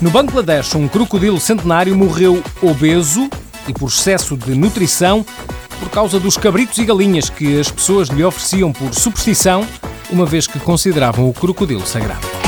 No Bangladesh, um crocodilo centenário morreu obeso e por excesso de nutrição por causa dos cabritos e galinhas que as pessoas lhe ofereciam por superstição, uma vez que consideravam o crocodilo sagrado.